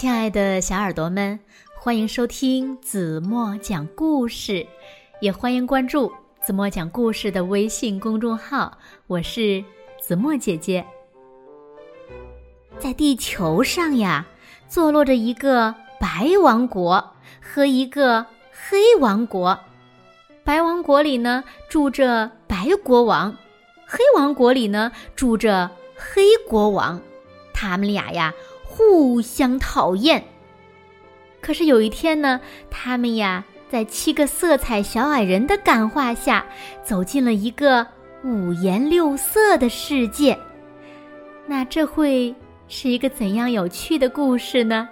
亲爱的小耳朵们，欢迎收听子墨讲故事，也欢迎关注子墨讲故事的微信公众号。我是子墨姐姐。在地球上呀，坐落着一个白王国和一个黑王国。白王国里呢，住着白国王；黑王国里呢，住着黑国王。他们俩呀。互相讨厌。可是有一天呢，他们呀，在七个色彩小矮人的感化下，走进了一个五颜六色的世界。那这会是一个怎样有趣的故事呢？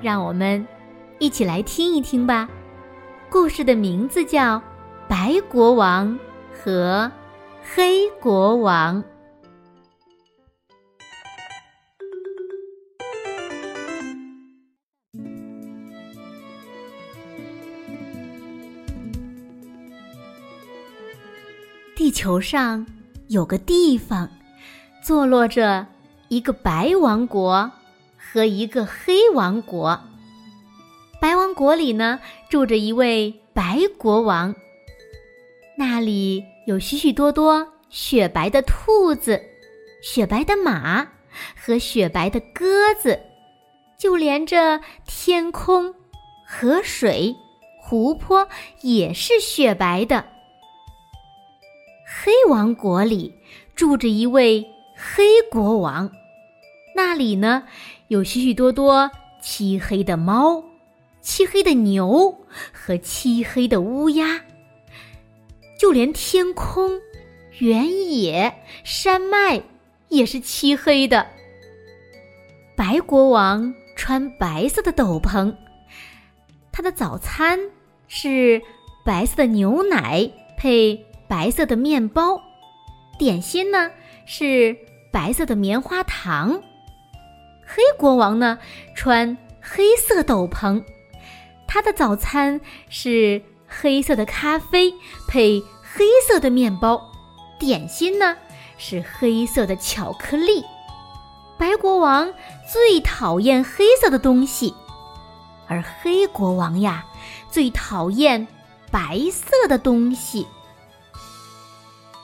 让我们一起来听一听吧。故事的名字叫《白国王和黑国王》。地球上有个地方，坐落着一个白王国和一个黑王国。白王国里呢，住着一位白国王。那里有许许多多雪白的兔子、雪白的马和雪白的鸽子，就连着天空、河水、湖泊也是雪白的。黑王国里住着一位黑国王，那里呢有许许多多漆黑的猫、漆黑的牛和漆黑的乌鸦，就连天空、原野、山脉也是漆黑的。白国王穿白色的斗篷，他的早餐是白色的牛奶配。白色的面包，点心呢是白色的棉花糖。黑国王呢穿黑色斗篷，他的早餐是黑色的咖啡配黑色的面包，点心呢是黑色的巧克力。白国王最讨厌黑色的东西，而黑国王呀最讨厌白色的东西。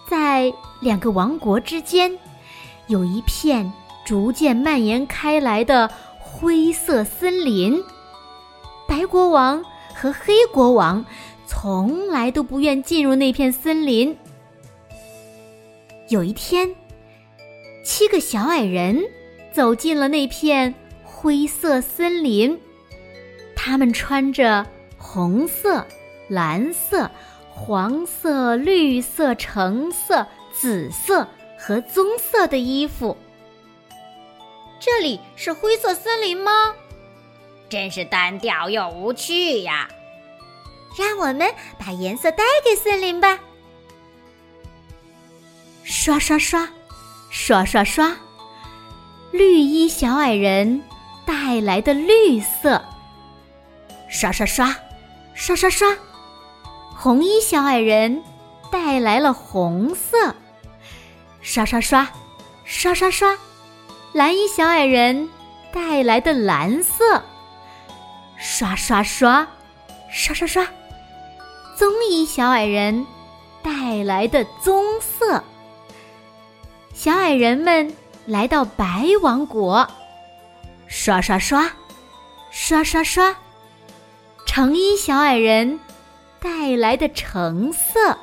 在两个王国之间，有一片逐渐蔓延开来的灰色森林。白国王和黑国王从来都不愿进入那片森林。有一天，七个小矮人走进了那片灰色森林，他们穿着红色、蓝色。黄色、绿色、橙色、紫色和棕色的衣服。这里是灰色森林吗？真是单调又无趣呀！让我们把颜色带给森林吧。刷刷刷，刷刷刷，绿衣小矮人带来的绿色。刷刷刷，刷刷刷。红衣小矮人带来了红色，刷刷刷，刷刷刷。蓝衣小矮人带来的蓝色，刷刷刷，刷刷刷。棕衣小矮人带来的棕色。小矮人们来到白王国，刷刷刷，刷刷刷。橙衣小矮人。带来的橙色。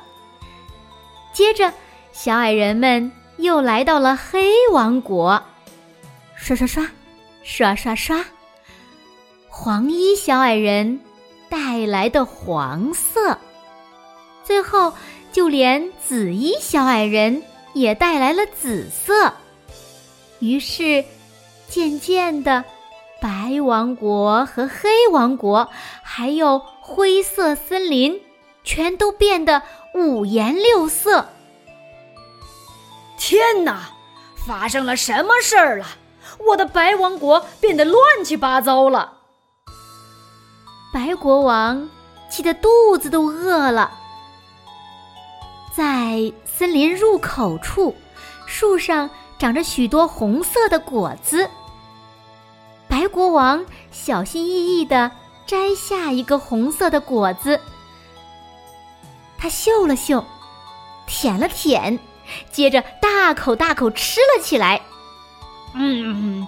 接着，小矮人们又来到了黑王国，刷刷刷，刷刷刷。黄衣小矮人带来的黄色。最后，就连紫衣小矮人也带来了紫色。于是，渐渐的。白王国和黑王国，还有灰色森林，全都变得五颜六色。天哪，发生了什么事儿了？我的白王国变得乱七八糟了。白国王气得肚子都饿了。在森林入口处，树上长着许多红色的果子。白国王小心翼翼地摘下一个红色的果子，他嗅了嗅，舔了舔，接着大口大口吃了起来。嗯，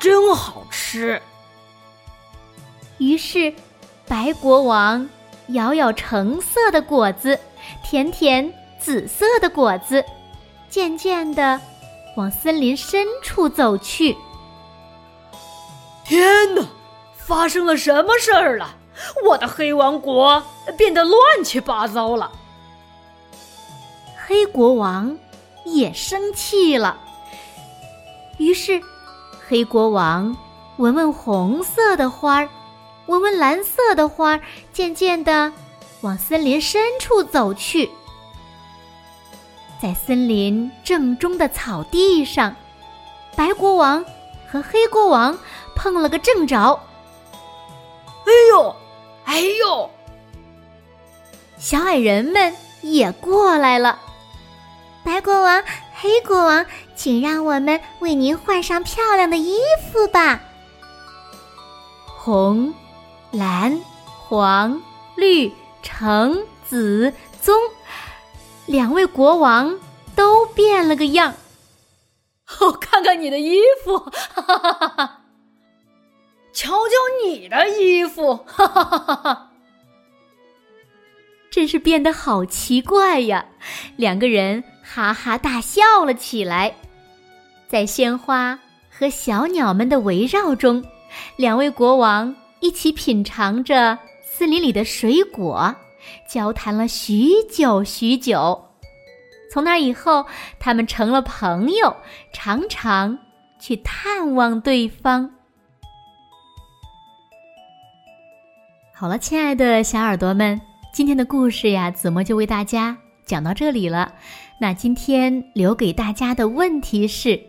真好吃。于是，白国王咬咬橙色的果子，舔舔紫色的果子，渐渐的往森林深处走去。天哪，发生了什么事儿了？我的黑王国变得乱七八糟了。黑国王也生气了。于是，黑国王闻闻红色的花儿，闻闻蓝色的花儿，渐渐的往森林深处走去。在森林正中的草地上，白国王和黑国王。碰了个正着，哎呦，哎呦！小矮人们也过来了。白国王、黑国王，请让我们为您换上漂亮的衣服吧。红、蓝、黄、绿、橙、紫、棕，两位国王都变了个样。哦，看看你的衣服，哈哈哈哈！瞧瞧你的衣服，哈哈哈哈哈！真是变得好奇怪呀！两个人哈哈大笑了起来。在鲜花和小鸟们的围绕中，两位国王一起品尝着森林里的水果，交谈了许久许久。从那以后，他们成了朋友，常常去探望对方。好了，亲爱的小耳朵们，今天的故事呀，子墨就为大家讲到这里了。那今天留给大家的问题是：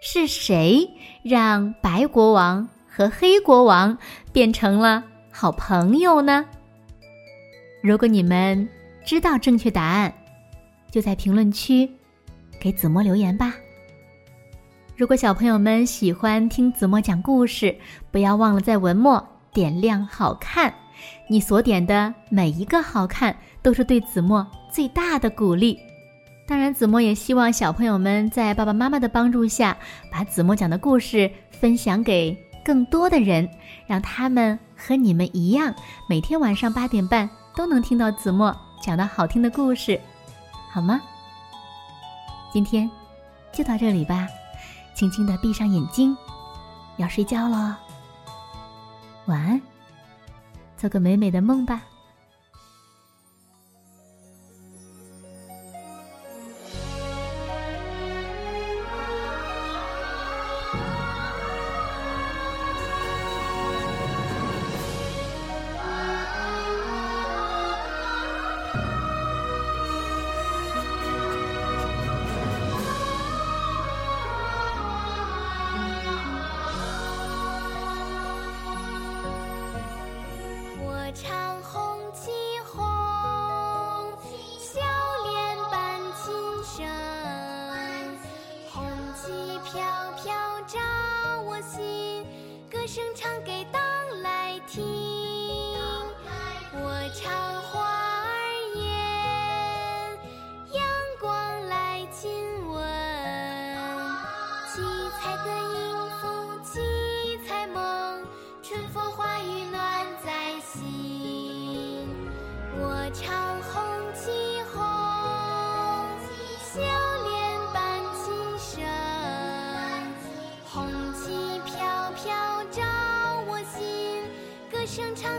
是谁让白国王和黑国王变成了好朋友呢？如果你们知道正确答案，就在评论区给子墨留言吧。如果小朋友们喜欢听子墨讲故事，不要忘了在文末。点亮好看，你所点的每一个好看，都是对子墨最大的鼓励。当然，子墨也希望小朋友们在爸爸妈妈的帮助下，把子墨讲的故事分享给更多的人，让他们和你们一样，每天晚上八点半都能听到子墨讲的好听的故事，好吗？今天就到这里吧，轻轻的闭上眼睛，要睡觉喽。晚安，做个美美的梦吧。声唱给党来听我唱花儿艳阳光来亲吻七彩的音符七彩梦春风化雨暖在心我唱想唱。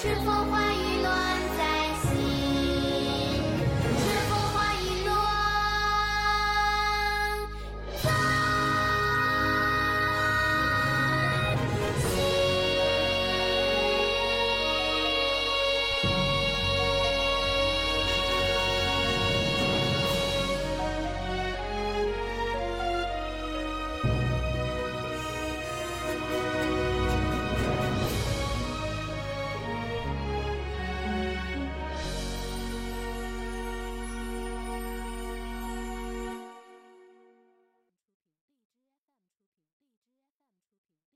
是否